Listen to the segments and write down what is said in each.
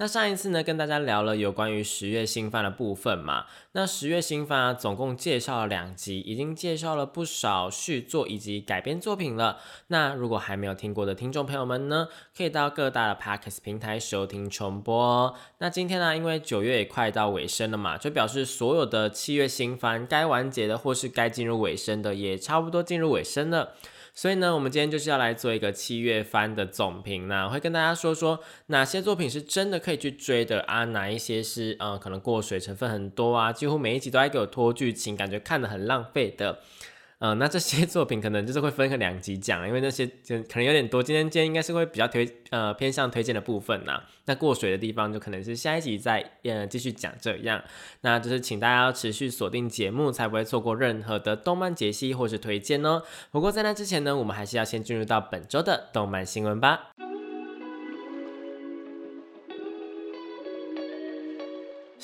那上一次呢，跟大家聊了有关于十月新番的部分嘛。那十月新番，总共介绍了两集，已经介绍了不少续作以及改编作品了。那如果还没有听过的听众朋友们呢，可以到各大的 Podcast 平台收听重播。那今天呢，因为九月也快到尾声了嘛，就表示所有的七月新番该完结的或是该进入尾声的，也差不多进入尾声了。所以呢，我们今天就是要来做一个七月番的总评那，会跟大家说说哪些作品是真的可以去追的啊，哪一些是嗯可能过水成分很多啊，几乎每一集都在给我拖剧情，感觉看的很浪费的。嗯，那这些 作品可能就是会分个两集讲，因为那些就可能有点多。今天今天应该是会比较推呃偏向推荐的部分呐。那过水的地方就可能是下一集再呃继续讲这样。那就是请大家要持续锁定节目，才不会错过任何的动漫解析或是推荐哦。不过在那之前呢，我们还是要先进入到本周的动漫新闻吧。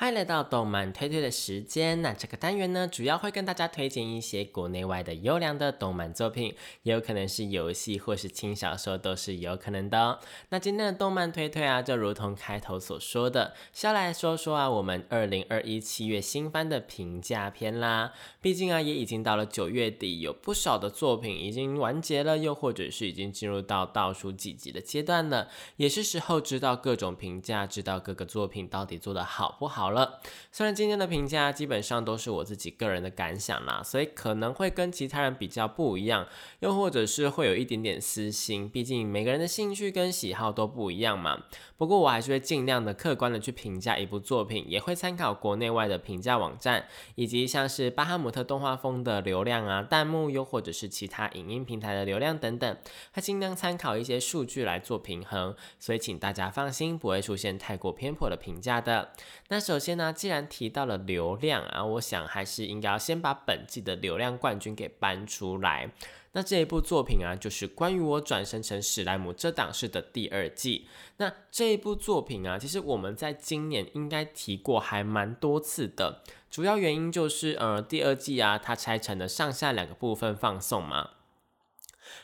欢迎来到动漫推推的时间。那这个单元呢，主要会跟大家推荐一些国内外的优良的动漫作品，也有可能是游戏或是轻小说，都是有可能的。那今天的动漫推推啊，就如同开头所说的，先来说说啊，我们二零二一七月新番的评价篇啦。毕竟啊，也已经到了九月底，有不少的作品已经完结了，又或者是已经进入到倒数几集的阶段了，也是时候知道各种评价，知道各个作品到底做的好不好。好了，虽然今天的评价基本上都是我自己个人的感想啦，所以可能会跟其他人比较不一样，又或者是会有一点点私心，毕竟每个人的兴趣跟喜好都不一样嘛。不过我还是会尽量的客观的去评价一部作品，也会参考国内外的评价网站，以及像是巴哈姆特动画风的流量啊、弹幕，又或者是其他影音平台的流量等等，会尽量参考一些数据来做平衡。所以请大家放心，不会出现太过偏颇的评价的。那首首先呢，既然提到了流量啊，我想还是应该要先把本季的流量冠军给搬出来。那这一部作品啊，就是关于我转生成史莱姆这档事的第二季。那这一部作品啊，其实我们在今年应该提过还蛮多次的。主要原因就是，呃，第二季啊，它拆成了上下两个部分放送嘛。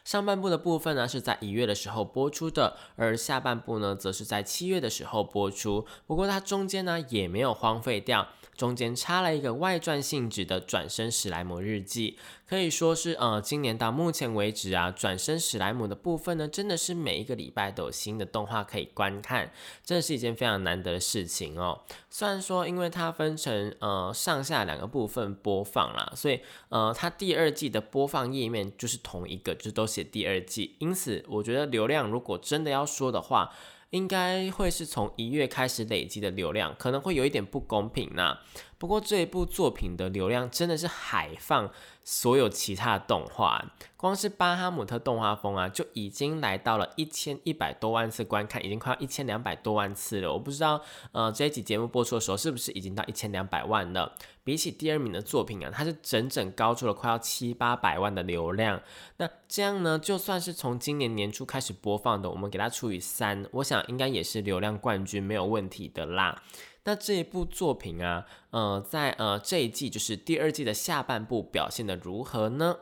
上半部的部分呢，是在一月的时候播出的，而下半部呢，则是在七月的时候播出。不过它中间呢，也没有荒废掉。中间插了一个外传性质的《转身史莱姆日记》，可以说是呃，今年到目前为止啊，《转身史莱姆》的部分呢，真的是每一个礼拜都有新的动画可以观看，真的是一件非常难得的事情哦。虽然说，因为它分成呃上下两个部分播放啦，所以呃，它第二季的播放页面就是同一个，就都写第二季，因此我觉得流量如果真的要说的话。应该会是从一月开始累积的流量，可能会有一点不公平呐。不过这一部作品的流量真的是海放所有其他的动画，光是巴哈姆特动画风啊，就已经来到了一千一百多万次观看，已经快要一千两百多万次了。我不知道，呃，这一集节目播出的时候是不是已经到一千两百万了？比起第二名的作品啊，它是整整高出了快要七八百万的流量。那这样呢，就算是从今年年初开始播放的，我们给它除以三，我想应该也是流量冠军没有问题的啦。那这一部作品啊，呃，在呃这一季就是第二季的下半部表现的如何呢？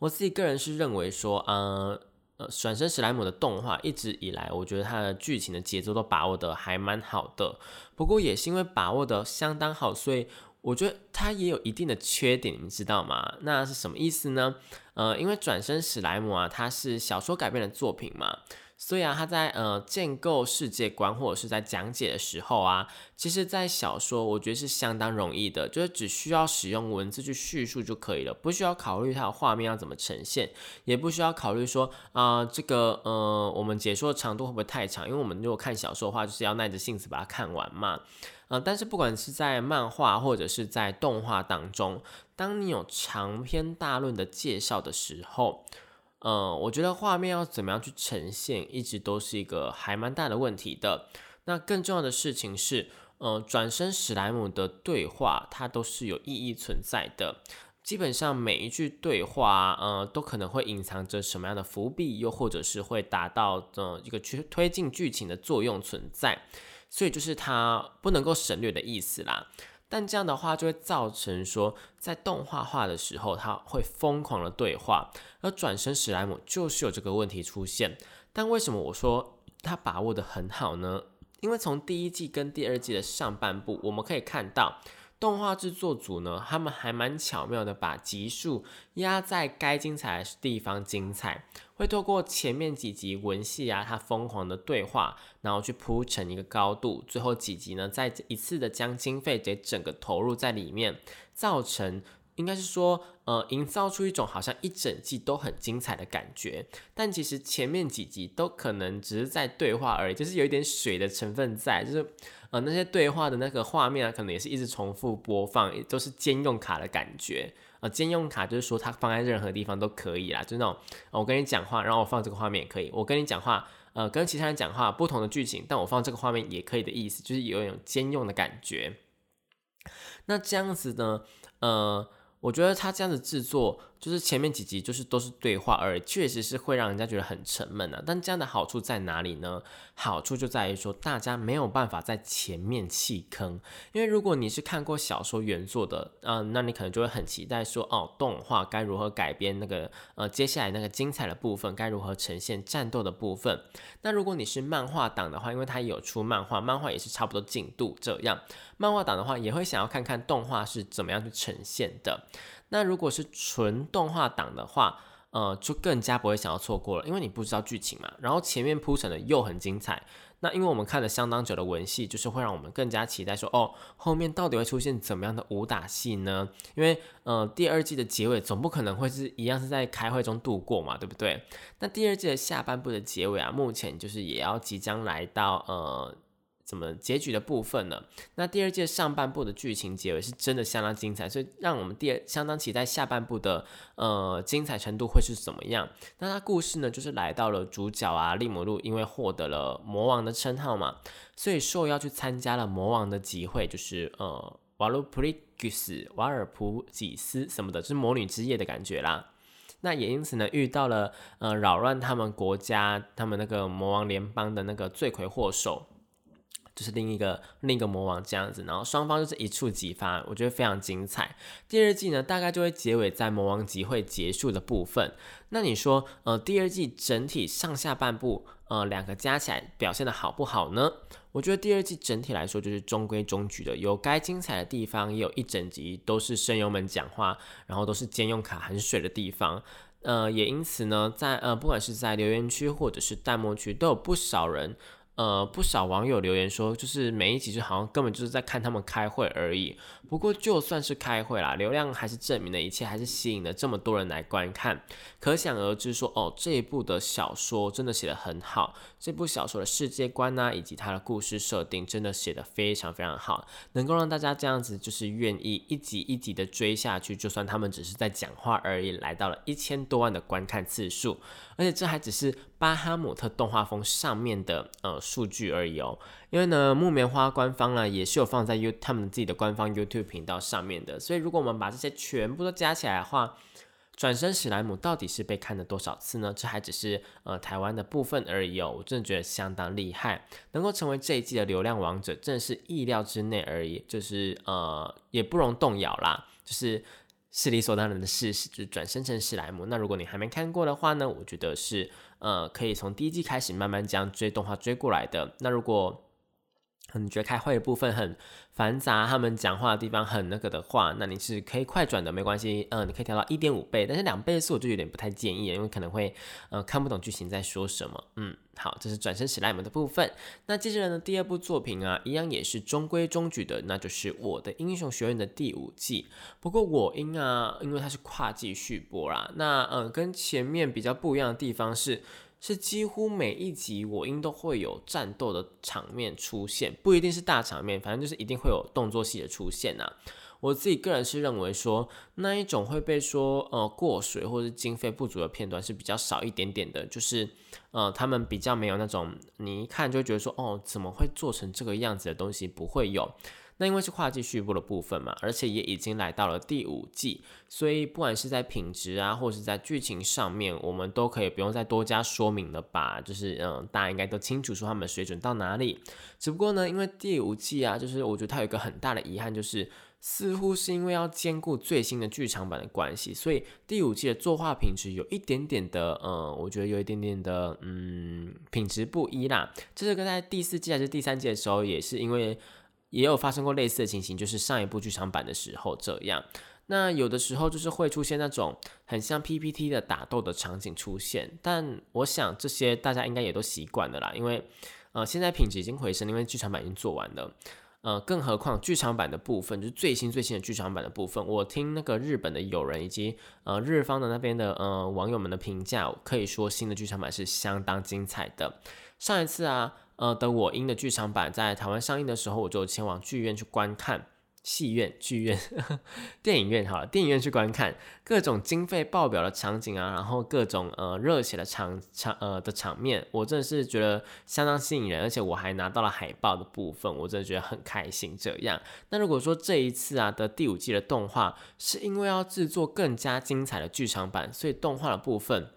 我自己个人是认为说，呃呃，转身史莱姆的动画一直以来，我觉得它的剧情的节奏都把握的还蛮好的。不过也是因为把握的相当好，所以我觉得它也有一定的缺点，你们知道吗？那是什么意思呢？呃，因为转身史莱姆啊，它是小说改编的作品嘛。所以啊，他在呃建构世界观或者是在讲解的时候啊，其实，在小说我觉得是相当容易的，就是只需要使用文字去叙述就可以了，不需要考虑它的画面要怎么呈现，也不需要考虑说啊这个呃我们解说的长度会不会太长，因为我们如果看小说的话，就是要耐着性子把它看完嘛。呃，但是不管是在漫画或者是在动画当中，当你有长篇大论的介绍的时候，嗯，我觉得画面要怎么样去呈现，一直都是一个还蛮大的问题的。那更重要的事情是，呃，转身史莱姆的对话，它都是有意义存在的。基本上每一句对话，呃，都可能会隐藏着什么样的伏笔，又或者是会达到呃一个去推进剧情的作用存在。所以就是它不能够省略的意思啦。但这样的话就会造成说，在动画化的时候，它会疯狂的对话，而转身史莱姆就是有这个问题出现。但为什么我说他把握的很好呢？因为从第一季跟第二季的上半部，我们可以看到。动画制作组呢，他们还蛮巧妙的，把集数压在该精彩的地方精彩，会透过前面几集文戏啊，他疯狂的对话，然后去铺成一个高度，最后几集呢，再一次的将经费给整个投入在里面，造成。应该是说，呃，营造出一种好像一整季都很精彩的感觉，但其实前面几集都可能只是在对话而已，就是有一点水的成分在，就是呃那些对话的那个画面啊，可能也是一直重复播放，都是兼用卡的感觉。呃，兼用卡就是说它放在任何地方都可以啦，就那种我跟你讲话，然后我放这个画面也可以；我跟你讲话，呃，跟其他人讲话不同的剧情，但我放这个画面也可以的意思，就是有一种兼用的感觉。那这样子呢，呃。我觉得他这样子制作。就是前面几集就是都是对话而已，确实是会让人家觉得很沉闷啊。但这样的好处在哪里呢？好处就在于说大家没有办法在前面弃坑，因为如果你是看过小说原作的，嗯，那你可能就会很期待说，哦，动画该如何改编那个呃接下来那个精彩的部分，该如何呈现战斗的部分。那如果你是漫画党的话，因为它有出漫画，漫画也是差不多进度这样，漫画党的话也会想要看看动画是怎么样去呈现的。那如果是纯动画党的话，呃，就更加不会想要错过了，因为你不知道剧情嘛。然后前面铺陈的又很精彩，那因为我们看了相当久的文戏，就是会让我们更加期待说，哦，后面到底会出现怎么样的武打戏呢？因为呃，第二季的结尾总不可能会是一样是在开会中度过嘛，对不对？那第二季的下半部的结尾啊，目前就是也要即将来到呃。怎么结局的部分呢？那第二届上半部的剧情结尾是真的相当精彩，所以让我们第二相当期待下半部的呃精彩程度会是怎么样？那它故事呢，就是来到了主角啊利姆路，因为获得了魔王的称号嘛，所以受邀去参加了魔王的集会，就是呃瓦鲁普利吉斯瓦尔普吉斯什么的，就是魔女之夜的感觉啦。那也因此呢，遇到了呃扰乱他们国家、他们那个魔王联邦的那个罪魁祸首。就是另一个另一个魔王这样子，然后双方就是一触即发，我觉得非常精彩。第二季呢，大概就会结尾在魔王集会结束的部分。那你说，呃，第二季整体上下半部，呃，两个加起来表现的好不好呢？我觉得第二季整体来说就是中规中矩的，有该精彩的地方，也有一整集都是声优们讲话，然后都是兼用卡很水的地方。呃，也因此呢，在呃，不管是在留言区或者是弹幕区，都有不少人。呃，不少网友留言说，就是每一集就好像根本就是在看他们开会而已。不过就算是开会啦，流量还是证明了一切，还是吸引了这么多人来观看。可想而知，说哦，这一部的小说真的写得很好。这部小说的世界观呢，以及它的故事设定，真的写得非常非常好，能够让大家这样子就是愿意一集一集的追下去。就算他们只是在讲话而已，来到了一千多万的观看次数。而且这还只是巴哈姆特动画风上面的呃数据而已哦，因为呢木棉花官方呢也是有放在 U 他们自己的官方 YouTube 频道上面的，所以如果我们把这些全部都加起来的话，转身史莱姆到底是被看了多少次呢？这还只是呃台湾的部分而已哦，我真的觉得相当厉害，能够成为这一季的流量王者，真的是意料之内而已，就是呃也不容动摇啦，就是。是理所当然的事实，就是转生成史莱姆。那如果你还没看过的话呢，我觉得是呃可以从第一季开始慢慢这样追动画追过来的。那如果你觉得开会的部分很繁杂，他们讲话的地方很那个的话，那你是可以快转的，没关系，嗯，你可以调到一点五倍，但是两倍速我就有点不太建议，因为可能会呃看不懂剧情在说什么。嗯，好，这是转身史莱姆的部分。那接着呢，第二部作品啊，一样也是中规中矩的，那就是我的英雄学院的第五季。不过我英啊，因为它是跨季续播啦，那嗯，跟前面比较不一样的地方是。是几乎每一集我英都会有战斗的场面出现，不一定是大场面，反正就是一定会有动作戏的出现呐。我自己个人是认为说，那一种会被说呃过水或者经费不足的片段是比较少一点点的，就是呃他们比较没有那种你一看就觉得说哦怎么会做成这个样子的东西不会有。那因为是跨季续播的部分嘛，而且也已经来到了第五季，所以不管是在品质啊，或者是在剧情上面，我们都可以不用再多加说明了吧？就是嗯，大家应该都清楚说他们水准到哪里。只不过呢，因为第五季啊，就是我觉得它有一个很大的遗憾，就是似乎是因为要兼顾最新的剧场版的关系，所以第五季的作画品质有一点点的，嗯，我觉得有一点点的，嗯，品质不一啦。这是跟在第四季还是第三季的时候，也是因为。也有发生过类似的情形，就是上一部剧场版的时候这样。那有的时候就是会出现那种很像 PPT 的打斗的场景出现，但我想这些大家应该也都习惯了啦，因为呃现在品质已经回升，因为剧场版已经做完了。呃，更何况剧场版的部分就是最新最新的剧场版的部分，我听那个日本的友人以及呃日方的那边的呃网友们的评价，可以说新的剧场版是相当精彩的。上一次啊。呃，的我英的剧场版在台湾上映的时候，我就前往剧院去观看，戏院、剧院、电影院，好了，电影院去观看各种经费爆表的场景啊，然后各种呃热血的场场呃的场面，我真的是觉得相当吸引人，而且我还拿到了海报的部分，我真的觉得很开心。这样，那如果说这一次啊的第五季的动画是因为要制作更加精彩的剧场版，所以动画的部分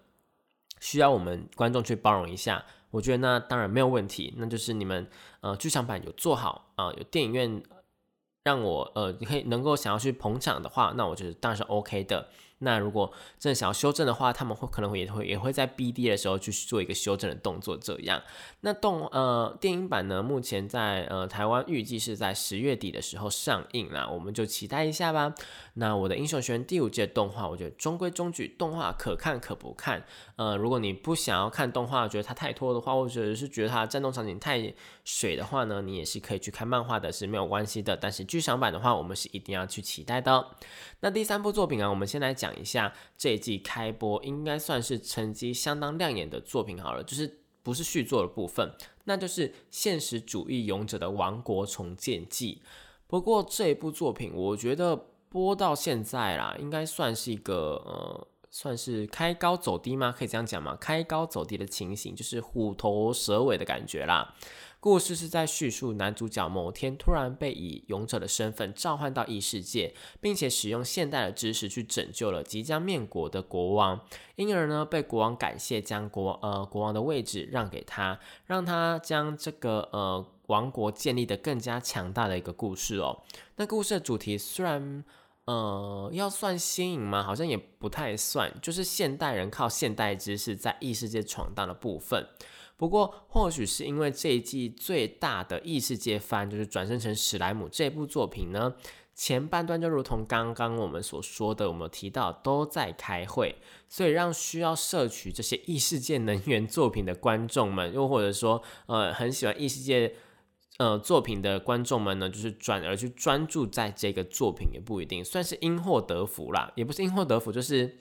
需要我们观众去包容一下。我觉得那当然没有问题，那就是你们呃剧场版有做好啊，有电影院让我呃可以能够想要去捧场的话，那我觉得当然是 OK 的。那如果真的想要修正的话，他们会可能会也会也会在 BD 的时候去做一个修正的动作。这样，那动呃电影版呢，目前在呃台湾预计是在十月底的时候上映啦，我们就期待一下吧。那我的英雄学院第五季的动画，我觉得中规中矩，动画可看可不看。呃，如果你不想要看动画，觉得它太拖的话，或者是觉得它的战斗场景太水的话呢，你也是可以去看漫画的，是没有关系的。但是剧场版的话，我们是一定要去期待的。那第三部作品啊，我们先来讲。讲一下这一季开播应该算是成绩相当亮眼的作品好了，就是不是续作的部分，那就是《现实主义勇者的王国重建记》。不过这一部作品，我觉得播到现在啦，应该算是一个呃，算是开高走低吗？可以这样讲吗？开高走低的情形，就是虎头蛇尾的感觉啦。故事是在叙述男主角某天突然被以勇者的身份召唤到异世界，并且使用现代的知识去拯救了即将灭国的国王，因而呢被国王感谢，将国呃国王的位置让给他，让他将这个呃王国建立的更加强大的一个故事哦。那故事的主题虽然呃要算新颖吗？好像也不太算，就是现代人靠现代知识在异世界闯荡的部分。不过，或许是因为这一季最大的异世界番就是转生成史莱姆这部作品呢，前半段就如同刚刚我们所说的，我们提到都在开会，所以让需要摄取这些异世界能源作品的观众们，又或者说呃很喜欢异世界呃作品的观众们呢，就是转而去专注在这个作品，也不一定算是因祸得福啦，也不是因祸得福，就是。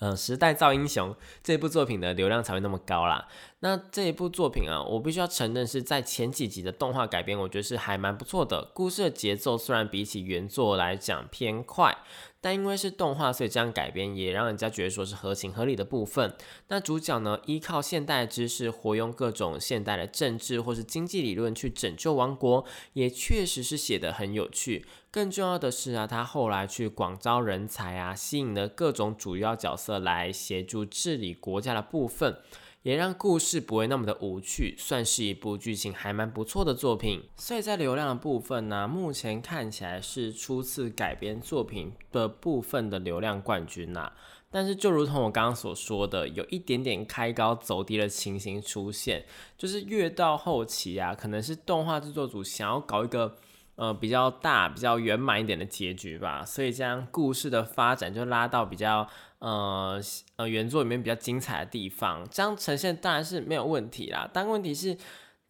呃，时代造英雄这部作品的流量才会那么高啦。那这一部作品啊，我必须要承认是在前几集的动画改编，我觉得是还蛮不错的。故事的节奏虽然比起原作来讲偏快。但因为是动画，所以这样改编也让人家觉得说是合情合理的部分。那主角呢，依靠现代知识，活用各种现代的政治或是经济理论去拯救王国，也确实是写得很有趣。更重要的是啊，他后来去广招人才啊，吸引了各种主要角色来协助治理国家的部分。也让故事不会那么的无趣，算是一部剧情还蛮不错的作品。所以在流量的部分呢，目前看起来是初次改编作品的部分的流量冠军呐。但是就如同我刚刚所说的，有一点点开高走低的情形出现，就是越到后期啊，可能是动画制作组想要搞一个呃比较大、比较圆满一点的结局吧，所以将故事的发展就拉到比较呃呃原作里面比较精彩的地方，这样呈现当然是没有问题啦。但问题是。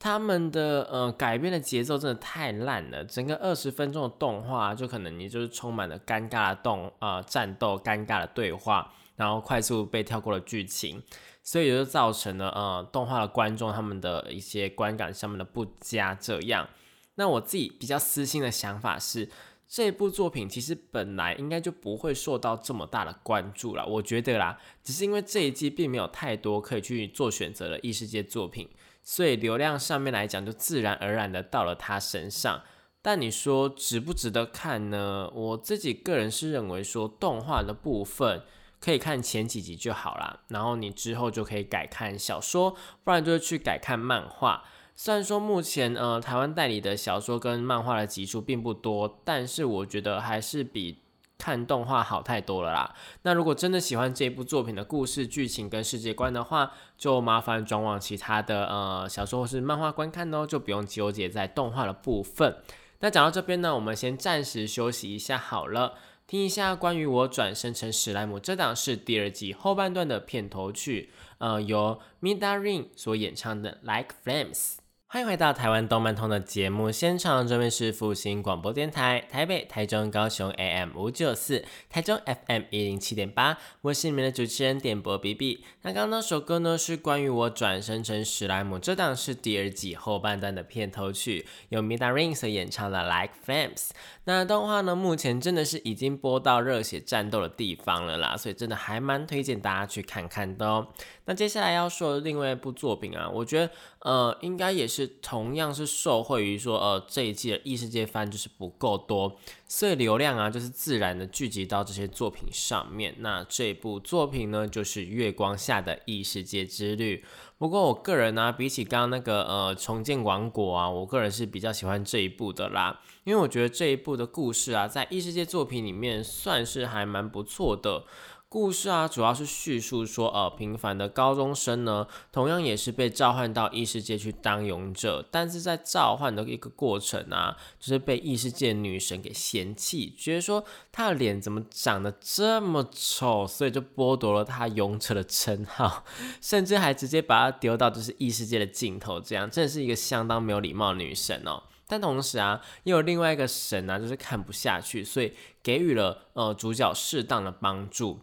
他们的呃改编的节奏真的太烂了，整个二十分钟的动画就可能你就是充满了尴尬的动呃战斗、尴尬的对话，然后快速被跳过了剧情，所以也就造成了呃动画的观众他们的一些观感上面的不佳。这样，那我自己比较私心的想法是，这部作品其实本来应该就不会受到这么大的关注了。我觉得啦，只是因为这一季并没有太多可以去做选择的异世界作品。所以流量上面来讲，就自然而然的到了他身上。但你说值不值得看呢？我自己个人是认为说，动画的部分可以看前几集就好啦，然后你之后就可以改看小说，不然就是去改看漫画。虽然说目前呃台湾代理的小说跟漫画的集数并不多，但是我觉得还是比。看动画好太多了啦。那如果真的喜欢这部作品的故事剧情跟世界观的话，就麻烦转往其他的呃小说或是漫画观看哦，就不用纠结在动画的部分。那讲到这边呢，我们先暂时休息一下好了，听一下关于我转生成史莱姆这档是第二季后半段的片头曲，呃，由 Midarin 所演唱的 Like Flames。欢迎回到台湾动漫通的节目现场，这边是复兴广播电台，台北、台中、高雄 AM 五九四，台中 FM 一零七点八，我是你们的主持人点播 B B。那刚刚那首歌呢，是关于我转生成史莱姆，这档是第二季后半段的片头曲，由 Mida Rings 演唱的 Like Flames。那动画呢，目前真的是已经播到热血战斗的地方了啦，所以真的还蛮推荐大家去看看的哦。那接下来要说的另外一部作品啊，我觉得呃，应该也是是同样是受惠于说呃这一季的异世界番就是不够多，所以流量啊就是自然的聚集到这些作品上面。那这部作品呢，就是《月光下的异世界之旅》。不过我个人呢，比起刚刚那个呃重建王国啊，我个人是比较喜欢这一部的啦，因为我觉得这一部的故事啊，在异世界作品里面算是还蛮不错的。故事啊，主要是叙述说，呃，平凡的高中生呢，同样也是被召唤到异世界去当勇者，但是在召唤的一个过程啊，就是被异世界女神给嫌弃，觉得说他的脸怎么长得这么丑，所以就剥夺了他勇者的称号，甚至还直接把他丢到就是异世界的尽头，这样真的是一个相当没有礼貌的女神哦。但同时啊，又有另外一个神啊，就是看不下去，所以给予了呃主角适当的帮助。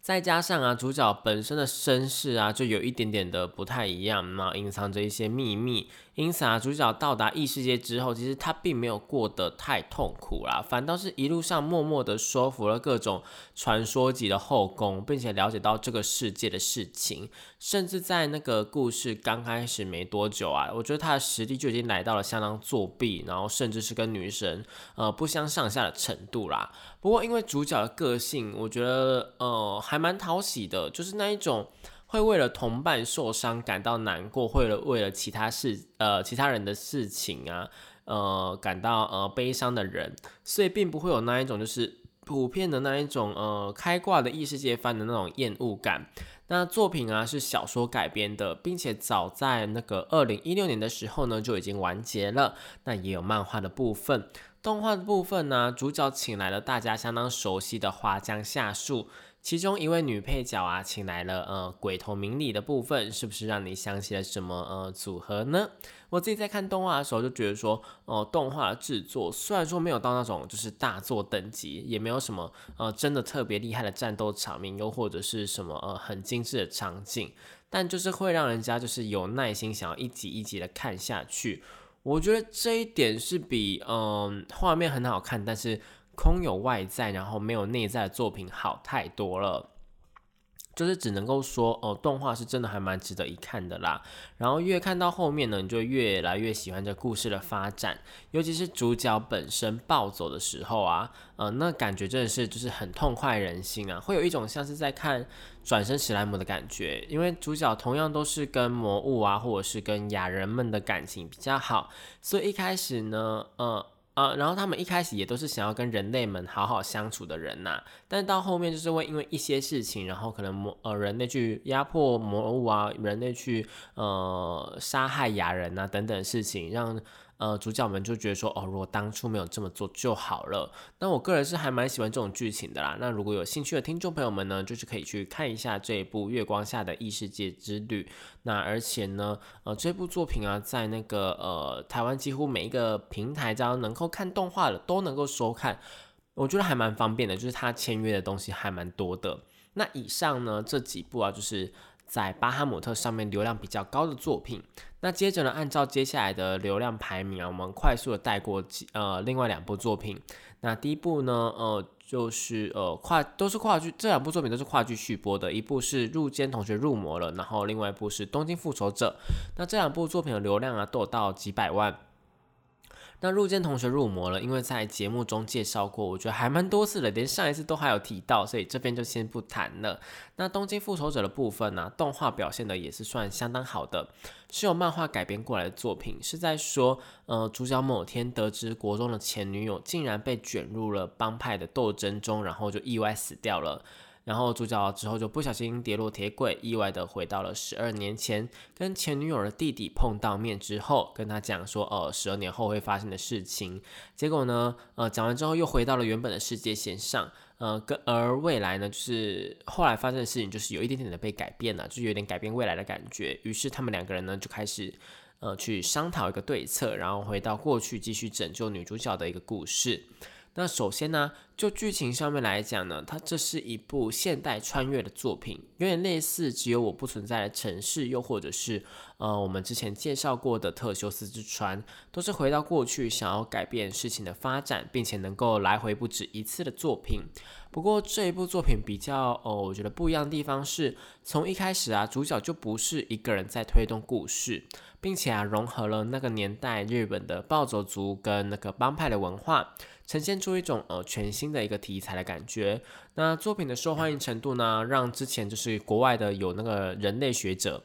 再加上啊，主角本身的身世啊，就有一点点的不太一样，那隐藏着一些秘密。因此啊，主角到达异世界之后，其实他并没有过得太痛苦啦，反倒是一路上默默的说服了各种传说级的后宫，并且了解到这个世界的事情。甚至在那个故事刚开始没多久啊，我觉得他的实力就已经来到了相当作弊，然后甚至是跟女神呃不相上下的程度啦。不过因为主角的个性，我觉得呃还蛮讨喜的，就是那一种。会为了同伴受伤感到难过，会了为了其他事呃其他人的事情啊，呃感到呃悲伤的人，所以并不会有那一种就是普遍的那一种呃开挂的异世界番的那种厌恶感。那作品啊是小说改编的，并且早在那个二零一六年的时候呢就已经完结了。那也有漫画的部分，动画的部分呢，主角请来了大家相当熟悉的花江夏树。其中一位女配角啊，请来了呃鬼头明里的部分，是不是让你想起了什么呃组合呢？我自己在看动画的时候就觉得说，哦，动画的制作虽然说没有到那种就是大作等级，也没有什么呃真的特别厉害的战斗场面，又或者是什么呃很精致的场景，但就是会让人家就是有耐心想要一集一集的看下去。我觉得这一点是比嗯画面很好看，但是。空有外在，然后没有内在的作品好太多了，就是只能够说哦，动画是真的还蛮值得一看的啦。然后越看到后面呢，你就越来越喜欢这故事的发展，尤其是主角本身暴走的时候啊，呃，那感觉真的是就是很痛快人心啊，会有一种像是在看转身史莱姆的感觉，因为主角同样都是跟魔物啊，或者是跟雅人们的感情比较好，所以一开始呢，呃。啊，然后他们一开始也都是想要跟人类们好好相处的人呐，但到后面就是会因为一些事情，然后可能魔呃人类去压迫魔物啊，人类去呃杀害雅人啊等等事情，让。呃，主角们就觉得说，哦，如果当初没有这么做就好了。那我个人是还蛮喜欢这种剧情的啦。那如果有兴趣的听众朋友们呢，就是可以去看一下这一部《月光下的异世界之旅》。那而且呢，呃，这部作品啊，在那个呃台湾几乎每一个平台只要能够看动画的都能够收看，我觉得还蛮方便的。就是它签约的东西还蛮多的。那以上呢这几部啊，就是。在巴哈姆特上面流量比较高的作品，那接着呢，按照接下来的流量排名啊，我们快速的带过几呃另外两部作品。那第一部呢，呃，就是呃跨都是跨剧，这两部作品都是跨剧续播的，一部是入间同学入魔了，然后另外一部是东京复仇者。那这两部作品的流量啊，都有到几百万。那入间同学入魔了，因为在节目中介绍过，我觉得还蛮多次的，连上一次都还有提到，所以这边就先不谈了。那东京复仇者的部分呢，动画表现的也是算相当好的，是由漫画改编过来的作品，是在说，呃，主角某天得知国中的前女友竟然被卷入了帮派的斗争中，然后就意外死掉了。然后主角之后就不小心跌落铁轨，意外的回到了十二年前，跟前女友的弟弟碰到面之后，跟他讲说，呃，十二年后会发生的事情。结果呢，呃，讲完之后又回到了原本的世界线上，呃，跟而未来呢，就是后来发生的事情，就是有一点点的被改变了，就有点改变未来的感觉。于是他们两个人呢，就开始呃去商讨一个对策，然后回到过去继续拯救女主角的一个故事。那首先呢，就剧情上面来讲呢，它这是一部现代穿越的作品，有点类似《只有我不存在的城市》，又或者是呃我们之前介绍过的《特修斯之船》，都是回到过去，想要改变事情的发展，并且能够来回不止一次的作品。不过这一部作品比较哦，我觉得不一样的地方是，从一开始啊，主角就不是一个人在推动故事，并且啊，融合了那个年代日本的暴走族跟那个帮派的文化。呈现出一种呃全新的一个题材的感觉。那作品的受欢迎程度呢，让之前就是国外的有那个人类学者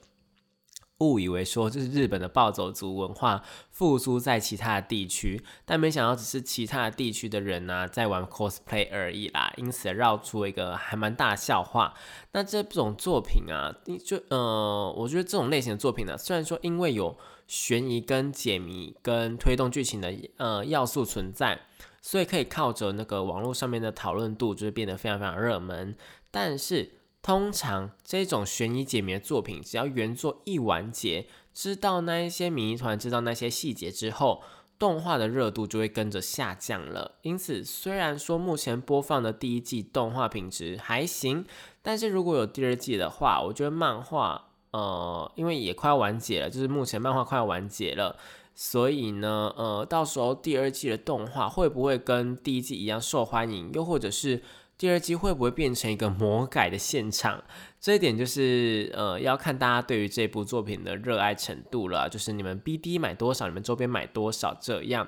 误以为说这是日本的暴走族文化复苏在其他的地区，但没想到只是其他地区的人呢在玩 cosplay 而已啦，因此绕出一个还蛮大的笑话。那这种作品啊，就呃，我觉得这种类型的作品呢，虽然说因为有悬疑跟解谜跟推动剧情的呃要素存在。所以可以靠着那个网络上面的讨论度，就是变得非常非常热门。但是通常这种悬疑解谜的作品，只要原作一完结，知道那一些谜团，知道那些细节之后，动画的热度就会跟着下降了。因此，虽然说目前播放的第一季动画品质还行，但是如果有第二季的话，我觉得漫画，呃，因为也快要完结了，就是目前漫画快要完结了。所以呢，呃，到时候第二季的动画会不会跟第一季一样受欢迎？又或者是第二季会不会变成一个魔改的现场？这一点就是呃，要看大家对于这部作品的热爱程度了。就是你们 BD 买多少，你们周边买多少这样。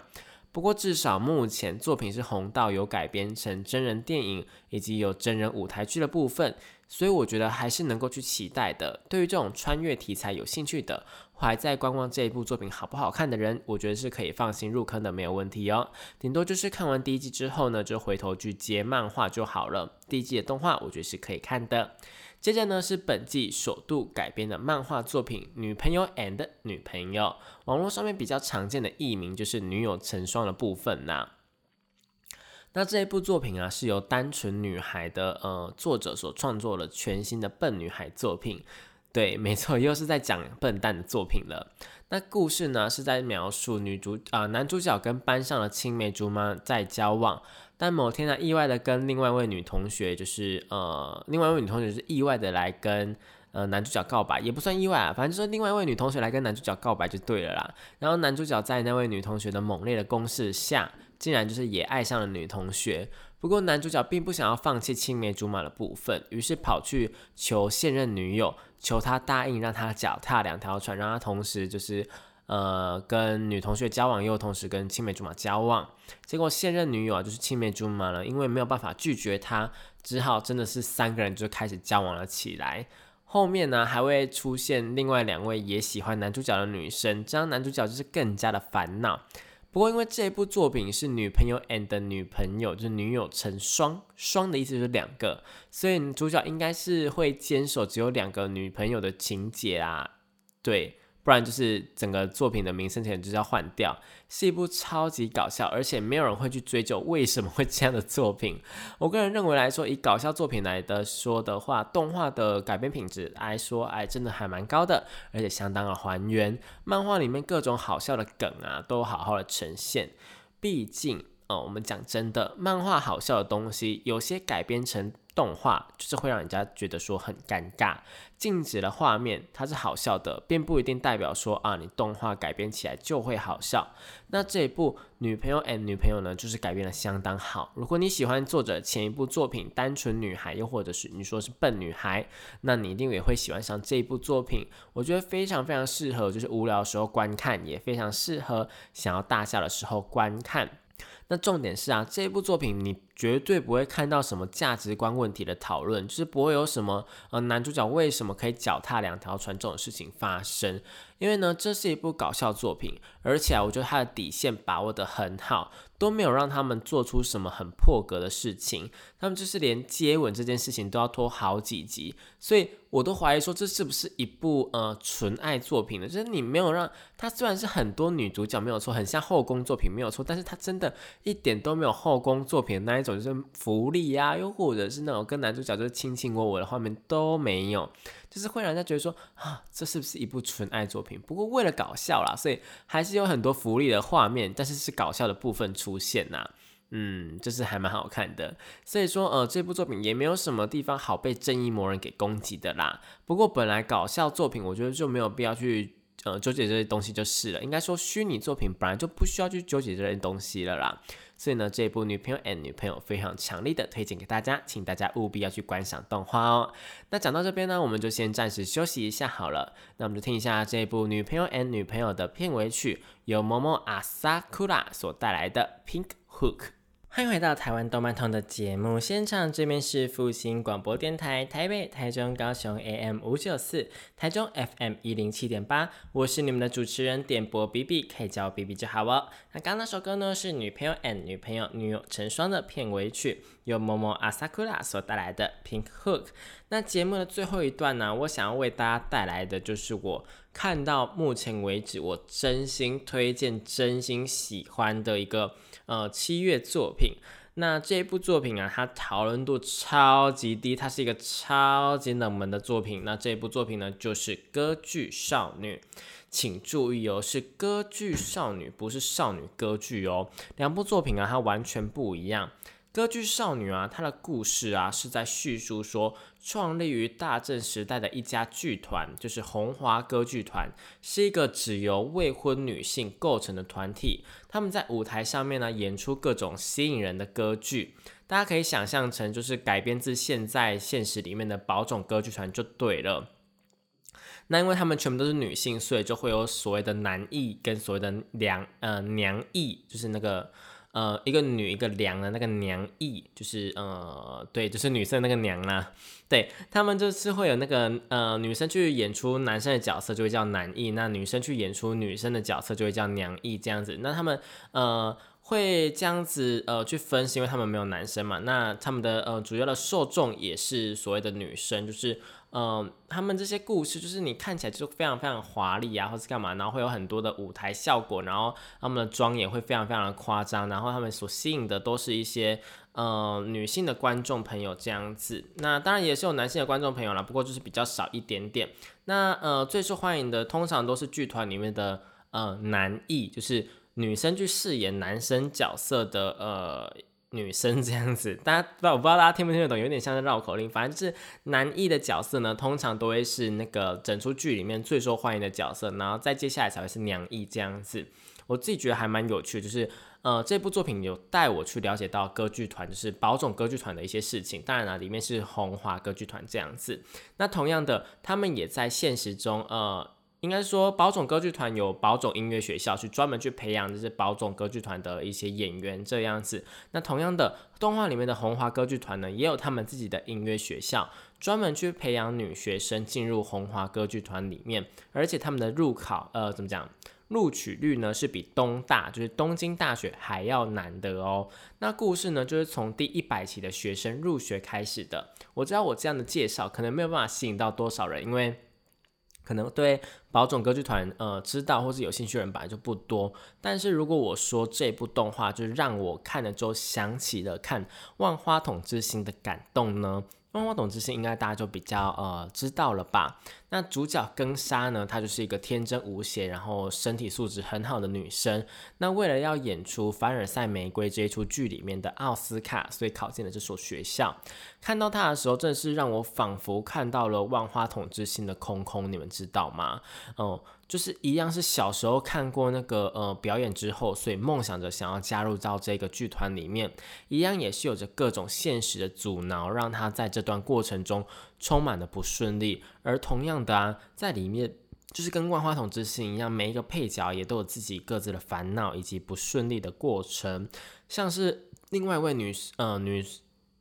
不过至少目前作品是红到有改编成真人电影，以及有真人舞台剧的部分。所以我觉得还是能够去期待的。对于这种穿越题材有兴趣的，还在观望这一部作品好不好看的人，我觉得是可以放心入坑的，没有问题哦。顶多就是看完第一季之后呢，就回头去接漫画就好了。第一季的动画我觉得是可以看的。接着呢是本季首度改编的漫画作品《女朋友 and 女朋友》，网络上面比较常见的译名就是女友成双的部分呐。那这一部作品啊，是由单纯女孩的呃作者所创作了全新的笨女孩作品。对，没错，又是在讲笨蛋的作品了。那故事呢，是在描述女主啊男主角跟班上的青梅竹马在交往，但某天呢，意外的跟另外一位女同学，就是呃另外一位女同学是意外的来跟呃男主角告白，也不算意外啊，反正就是另外一位女同学来跟男主角告白就对了啦。然后男主角在那位女同学的猛烈的攻势下。竟然就是也爱上了女同学，不过男主角并不想要放弃青梅竹马的部分，于是跑去求现任女友，求他答应让他脚踏两条船，让他同时就是呃跟女同学交往，又同时跟青梅竹马交往。结果现任女友啊就是青梅竹马了，因为没有办法拒绝他，只好真的是三个人就开始交往了起来。后面呢还会出现另外两位也喜欢男主角的女生，这样男主角就是更加的烦恼。不过因为这部作品是女朋友 and 女朋友，就是女友成双，双的意思就是两个，所以主角应该是会坚守只有两个女朋友的情节啊，对。不然就是整个作品的名声前就是要换掉，是一部超级搞笑，而且没有人会去追究为什么会这样的作品。我个人认为来说，以搞笑作品来的说的话，动画的改编品质来说，哎，真的还蛮高的，而且相当的还原，漫画里面各种好笑的梗啊，都好好的呈现。毕竟，哦，我们讲真的，漫画好笑的东西，有些改编成。动画就是会让人家觉得说很尴尬，静止的画面它是好笑的，并不一定代表说啊你动画改编起来就会好笑。那这一部女朋友 and 女朋友呢，就是改编的相当好。如果你喜欢作者前一部作品《单纯女孩》，又或者是你说是笨女孩，那你一定也会喜欢上这一部作品。我觉得非常非常适合，就是无聊的时候观看，也非常适合想要大笑的时候观看。那重点是啊，这部作品你绝对不会看到什么价值观问题的讨论，就是不会有什么呃男主角为什么可以脚踏两条船这种事情发生。因为呢，这是一部搞笑作品，而且啊，我觉得他的底线把握的很好，都没有让他们做出什么很破格的事情。他们就是连接吻这件事情都要拖好几集，所以我都怀疑说这是不是一部呃纯爱作品呢？就是你没有让他虽然是很多女主角没有错，很像后宫作品没有错，但是他真的一点都没有后宫作品的那一种就是福利呀，又或者是那种跟男主角就是卿卿我我的画面都没有。就是会让人家觉得说啊，这是不是一部纯爱作品？不过为了搞笑啦，所以还是有很多福利的画面，但是是搞笑的部分出现呐。嗯，就是还蛮好看的。所以说，呃，这部作品也没有什么地方好被正义魔人给攻击的啦。不过本来搞笑作品，我觉得就没有必要去呃纠结这些东西就是了。应该说，虚拟作品本来就不需要去纠结这些东西了啦。所以呢，这部女朋友 and 女朋友非常强力的推荐给大家，请大家务必要去观赏动画哦。那讲到这边呢，我们就先暂时休息一下好了。那我们就听一下这部女朋友 and 女朋友的片尾曲，由某某阿萨库拉所带来的 Pink Hook。欢迎回到台湾动漫通的节目现场，这边是复兴广播电台台北、台中、高雄 AM 五九四，台中 FM 一零七点八，我是你们的主持人点播 B B，可以叫我 B B 就好哦。那刚那首歌呢是女朋友 and 女朋友女友成双的片尾曲，由某某阿萨库拉所带来的 Pink Hook。那节目的最后一段呢，我想要为大家带来的就是我看到目前为止我真心推荐、真心喜欢的一个。呃，七月作品，那这部作品啊，它讨论度超级低，它是一个超级冷门的作品。那这部作品呢，就是《歌剧少女》，请注意哦，是《歌剧少女》，不是少女歌剧哦。两部作品啊，它完全不一样。歌剧少女啊，它的故事啊是在叙述说，创立于大正时代的一家剧团，就是红华歌剧团，是一个只由未婚女性构成的团体。他们在舞台上面呢，演出各种吸引人的歌剧，大家可以想象成就是改编自现在现实里面的宝冢歌剧团就对了。那因为他们全部都是女性，所以就会有所谓的男艺跟所谓的娘呃娘艺，就是那个。呃，一个女一个娘的那个娘役，就是呃，对，就是女生那个娘啦。对他们就是会有那个呃，女生去演出男生的角色就会叫男役，那女生去演出女生的角色就会叫娘役这样子。那他们呃会这样子呃去分，析因为他们没有男生嘛。那他们的呃主要的受众也是所谓的女生，就是。嗯，他们这些故事就是你看起来就非常非常华丽啊，或是干嘛，然后会有很多的舞台效果，然后他们的妆也会非常非常的夸张，然后他们所吸引的都是一些呃女性的观众朋友这样子。那当然也是有男性的观众朋友了，不过就是比较少一点点。那呃最受欢迎的通常都是剧团里面的呃男艺，就是女生去饰演男生角色的呃。女生 这样子，大家不知道我不知道大家听不听得懂，有点像是绕口令。反正就是男一的角色呢，通常都会是那个整出剧里面最受欢迎的角色，然后再接下来才会是娘一这样子。我自己觉得还蛮有趣，就是呃这部作品有带我去了解到歌剧团，就是宝冢歌剧团的一些事情。当然了，里面是红华歌剧团这样子。那同样的，他们也在现实中呃。应该说，宝冢歌剧团有宝冢音乐学校，去专门去培养这些宝冢歌剧团的一些演员这样子。那同样的，动画里面的红华歌剧团呢，也有他们自己的音乐学校，专门去培养女学生进入红华歌剧团里面。而且他们的入考，呃，怎么讲？录取率呢是比东大，就是东京大学还要难的哦。那故事呢就是从第一百期的学生入学开始的。我知道我这样的介绍可能没有办法吸引到多少人，因为。可能对宝冢歌剧团呃知道或是有兴趣的人本来就不多，但是如果我说这部动画就是让我看了之后想起了看《万花筒之星》的感动呢？万花筒之星应该大家就比较呃知道了吧？那主角更沙呢，她就是一个天真无邪，然后身体素质很好的女生。那为了要演出《凡尔赛玫瑰》这一出剧里面的奥斯卡，所以考进了这所学校。看到她的时候，真的是让我仿佛看到了万花筒之星的空空，你们知道吗？哦。就是一样是小时候看过那个呃表演之后，所以梦想着想要加入到这个剧团里面，一样也是有着各种现实的阻挠，让他在这段过程中充满了不顺利。而同样的啊，在里面就是跟万花筒之星一样，每一个配角也都有自己各自的烦恼以及不顺利的过程。像是另外一位女呃女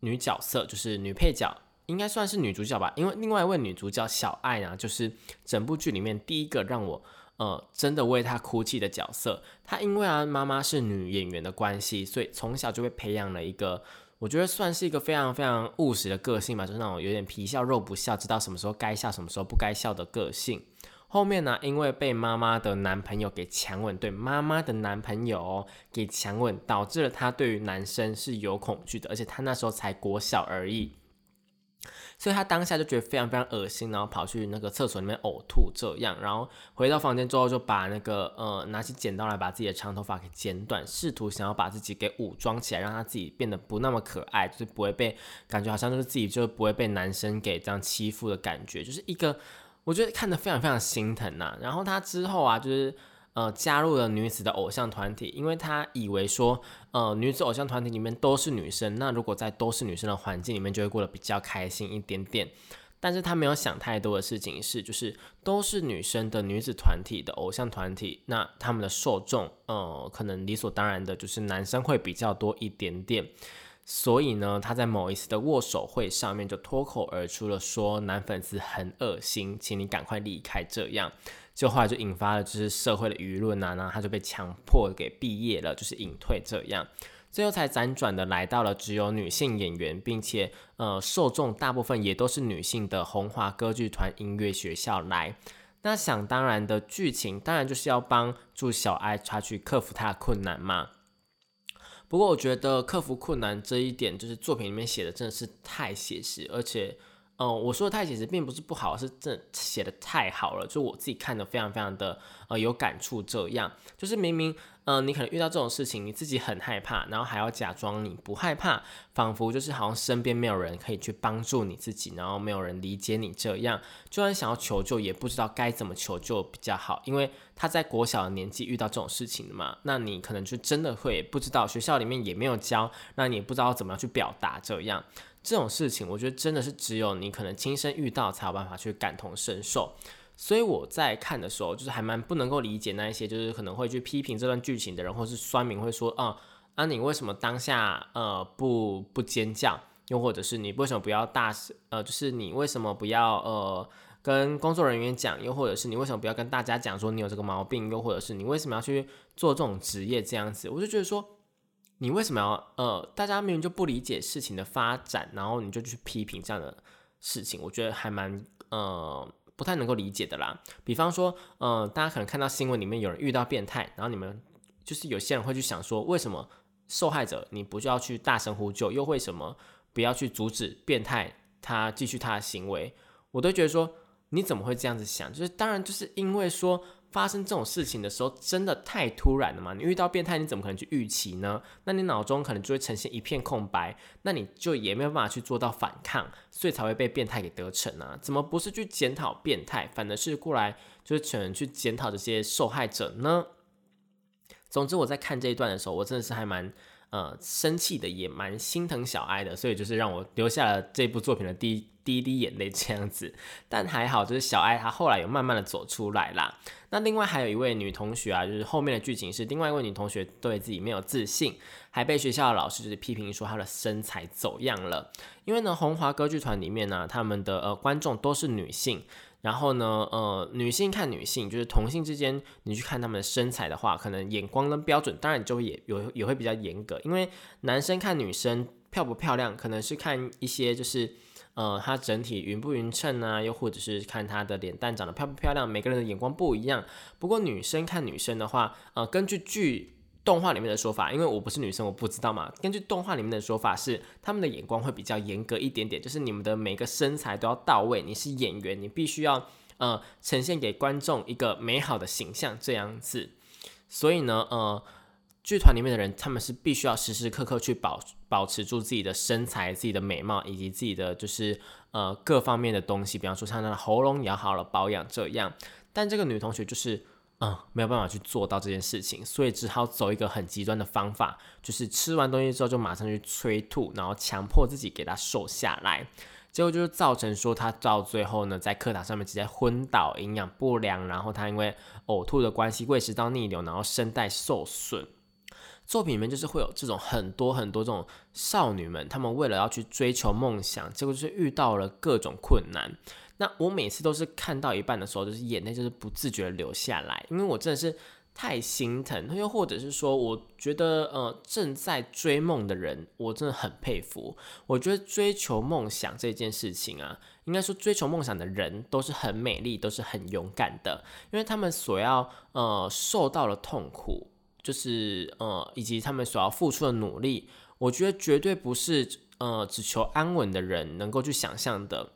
女角色，就是女配角。应该算是女主角吧，因为另外一位女主角小爱呢，就是整部剧里面第一个让我呃真的为她哭泣的角色。她因为啊妈妈是女演员的关系，所以从小就被培养了一个我觉得算是一个非常非常务实的个性吧，就是那种有点皮笑肉不笑，知道什么时候该笑，什么时候不该笑的个性。后面呢，因为被妈妈的男朋友给强吻，对妈妈的男朋友给强吻，导致了她对于男生是有恐惧的，而且她那时候才国小而已。所以他当下就觉得非常非常恶心，然后跑去那个厕所里面呕吐，这样，然后回到房间之后就把那个呃拿起剪刀来把自己的长头发给剪短，试图想要把自己给武装起来，让他自己变得不那么可爱，就是不会被感觉好像就是自己就不会被男生给这样欺负的感觉，就是一个我觉得看得非常非常心疼呐。然后他之后啊，就是。呃，加入了女子的偶像团体，因为他以为说，呃，女子偶像团体里面都是女生，那如果在都是女生的环境里面，就会过得比较开心一点点。但是他没有想太多的事情是，就是都是女生的女子团体的偶像团体，那他们的受众，呃，可能理所当然的就是男生会比较多一点点。所以呢，他在某一次的握手会上面就脱口而出了说，男粉丝很恶心，请你赶快离开，这样。就后来就引发了就是社会的舆论啊，然后他就被强迫给毕业了，就是隐退这样，最后才辗转的来到了只有女性演员，并且呃受众大部分也都是女性的红华歌剧团音乐学校来。那想当然的剧情，当然就是要帮助小爱她去克服她的困难嘛。不过我觉得克服困难这一点，就是作品里面写的真的是太写实，而且。嗯，我说的太写实并不是不好，是真写的太好了，就我自己看的非常非常的呃有感触。这样就是明明嗯，你可能遇到这种事情，你自己很害怕，然后还要假装你不害怕，仿佛就是好像身边没有人可以去帮助你自己，然后没有人理解你这样，就算想要求救，也不知道该怎么求救比较好，因为他在国小的年纪遇到这种事情的嘛，那你可能就真的会不知道，学校里面也没有教，那你不知道怎么样去表达这样。这种事情，我觉得真的是只有你可能亲身遇到，才有办法去感同身受。所以我在看的时候，就是还蛮不能够理解那一些，就是可能会去批评这段剧情的人，或是酸民会说，啊，啊，你为什么当下呃不不尖叫？又或者是你为什么不要大声？呃，就是你为什么不要呃跟工作人员讲？又或者是你为什么不要跟大家讲说你有这个毛病？又或者是你为什么要去做这种职业这样子？我就觉得说。你为什么要呃？大家明明就不理解事情的发展，然后你就去批评这样的事情，我觉得还蛮呃不太能够理解的啦。比方说，呃，大家可能看到新闻里面有人遇到变态，然后你们就是有些人会去想说，为什么受害者你不就要去大声呼救，又为什么不要去阻止变态他继续他的行为？我都觉得说，你怎么会这样子想？就是当然就是因为说。发生这种事情的时候，真的太突然了嘛？你遇到变态，你怎么可能去预期呢？那你脑中可能就会呈现一片空白，那你就也没有办法去做到反抗，所以才会被变态给得逞啊！怎么不是去检讨变态，反而是过来就是全去检讨这些受害者呢？总之，我在看这一段的时候，我真的是还蛮呃生气的，也蛮心疼小爱的，所以就是让我留下了这部作品的第一滴滴眼泪这样子。但还好，就是小爱她后来有慢慢的走出来啦。那另外还有一位女同学啊，就是后面的剧情是另外一位女同学对自己没有自信，还被学校的老师就是批评说她的身材走样了。因为呢，红华歌剧团里面呢，他们的呃观众都是女性。然后呢，呃，女性看女性，就是同性之间，你去看他们的身材的话，可能眼光跟标准，当然就会也有也会比较严格。因为男生看女生漂不漂亮，可能是看一些就是，呃，她整体匀不匀称啊，又或者是看她的脸蛋长得漂不漂亮，每个人的眼光不一样。不过女生看女生的话，呃，根据剧。动画里面的说法，因为我不是女生，我不知道嘛。根据动画里面的说法是，他们的眼光会比较严格一点点，就是你们的每个身材都要到位。你是演员，你必须要呃呈现给观众一个美好的形象这样子。所以呢，呃，剧团里面的人他们是必须要时时刻刻去保保持住自己的身材、自己的美貌以及自己的就是呃各方面的东西，比方说像他的喉咙也好了保养这样。但这个女同学就是。嗯，没有办法去做到这件事情，所以只好走一个很极端的方法，就是吃完东西之后就马上去催吐，然后强迫自己给她瘦下来，结果就是造成说他到最后呢，在课堂上面直接昏倒，营养不良，然后他因为呕吐的关系，胃食道逆流，然后声带受损。作品里面就是会有这种很多很多这种少女们，她们为了要去追求梦想，结果就是遇到了各种困难。那我每次都是看到一半的时候，就是眼泪就是不自觉流下来，因为我真的是太心疼，又或者是说，我觉得呃正在追梦的人，我真的很佩服。我觉得追求梦想这件事情啊，应该说追求梦想的人都是很美丽，都是很勇敢的，因为他们所要呃受到的痛苦，就是呃以及他们所要付出的努力，我觉得绝对不是呃只求安稳的人能够去想象的。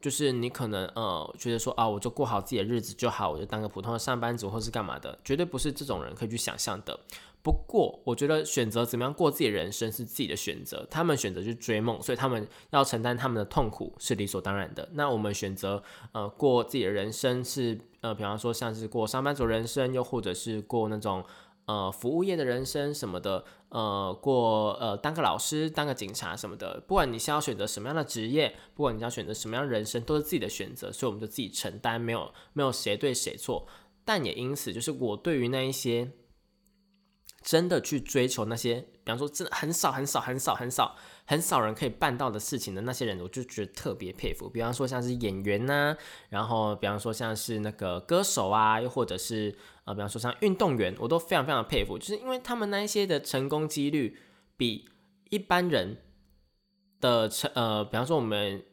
就是你可能呃觉得说啊，我就过好自己的日子就好，我就当个普通的上班族或是干嘛的，绝对不是这种人可以去想象的。不过我觉得选择怎么样过自己的人生是自己的选择，他们选择去追梦，所以他们要承担他们的痛苦是理所当然的。那我们选择呃过自己的人生是呃，比方说像是过上班族人生，又或者是过那种。呃，服务业的人生什么的，呃，过呃，当个老师，当个警察什么的，不管你是要选择什么样的职业，不管你要选择什么样的人生，都是自己的选择，所以我们就自己承担，没有没有谁对谁错。但也因此，就是我对于那一些真的去追求那些，比方说真的很少很少很少很少。很少人可以办到的事情的那些人，我就觉得特别佩服。比方说像是演员呐，然后比方说像是那个歌手啊，又或者是啊，比方说像运动员，我都非常非常佩服，就是因为他们那一些的成功几率比一般人的成呃，比方说我们。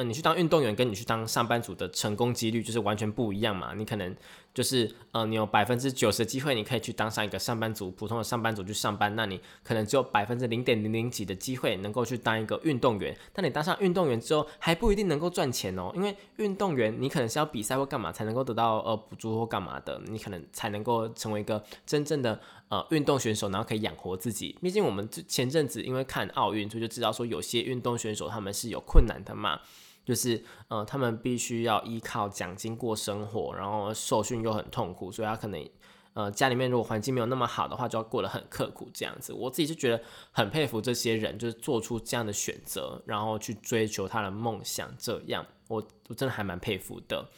嗯，你去当运动员，跟你去当上班族的成功几率就是完全不一样嘛。你可能就是，呃，你有百分之九十的机会，你可以去当上一个上班族，普通的上班族去上班。那你可能只有百分之零点零零几的机会能够去当一个运动员。但你当上运动员之后，还不一定能够赚钱哦。因为运动员你可能是要比赛或干嘛才能够得到呃补助或干嘛的，你可能才能够成为一个真正的呃运动选手，然后可以养活自己。毕竟我们前阵子因为看奥运，所以就知道说有些运动选手他们是有困难的嘛。就是呃，他们必须要依靠奖金过生活，然后受训又很痛苦，所以他可能呃家里面如果环境没有那么好的话，就要过得很刻苦这样子。我自己就觉得很佩服这些人，就是做出这样的选择，然后去追求他的梦想，这样我我真的还蛮佩服的。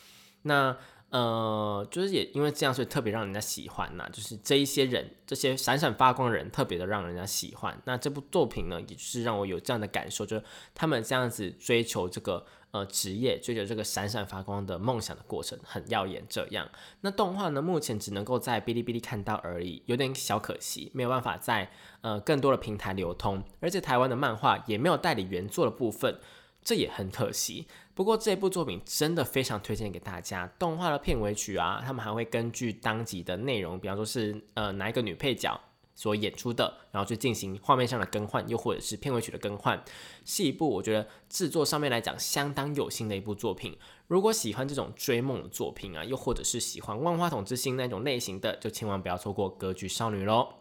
那。呃，就是也因为这样，所以特别让人家喜欢呐。就是这一些人，这些闪闪发光的人，特别的让人家喜欢。那这部作品呢，也是让我有这样的感受，就是他们这样子追求这个呃职业，追求这个闪闪发光的梦想的过程，很耀眼。这样，那动画呢，目前只能够在哔哩哔哩看到而已，有点小可惜，没有办法在呃更多的平台流通。而且台湾的漫画也没有代理原作的部分。这也很可惜，不过这部作品真的非常推荐给大家。动画的片尾曲啊，他们还会根据当集的内容，比方说是呃哪一个女配角所演出的，然后去进行画面上的更换，又或者是片尾曲的更换，是一部我觉得制作上面来讲相当有心的一部作品。如果喜欢这种追梦的作品啊，又或者是喜欢万花筒之星那种类型的，就千万不要错过《歌剧少女》喽。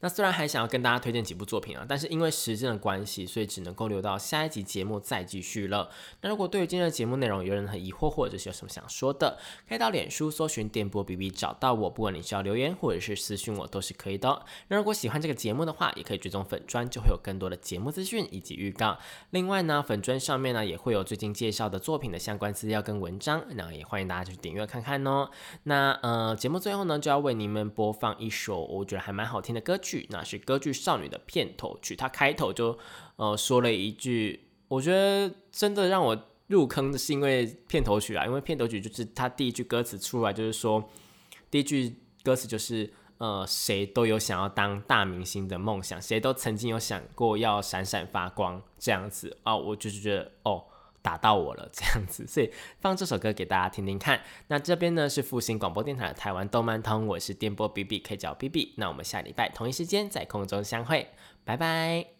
那虽然还想要跟大家推荐几部作品啊，但是因为时间的关系，所以只能够留到下一集节目再继续了。那如果对于今天的节目内容有任何疑惑，或者是有什么想说的，可以到脸书搜寻电波 B B 找到我，不管你是要留言或者是私讯我都是可以的。那如果喜欢这个节目的话，也可以追踪粉砖，就会有更多的节目资讯以及预告。另外呢，粉砖上面呢也会有最近介绍的作品的相关资料跟文章，那也欢迎大家去点阅看看哦。那呃，节目最后呢就要为你们播放一首我觉得还蛮好听的歌曲，那是歌剧《少女》的片头曲。它开头就呃说了一句，我觉得真的让我入坑的是因为片头曲啊，因为片头曲就是它第一句歌词出来就是说，第一句歌词就是呃谁都有想要当大明星的梦想，谁都曾经有想过要闪闪发光这样子啊，我就是觉得哦。打到我了，这样子，所以放这首歌给大家听听看。那这边呢是复兴广播电台的台湾动漫通，我是电波 B B，可以叫 B B。那我们下礼拜同一时间在空中相会，拜拜。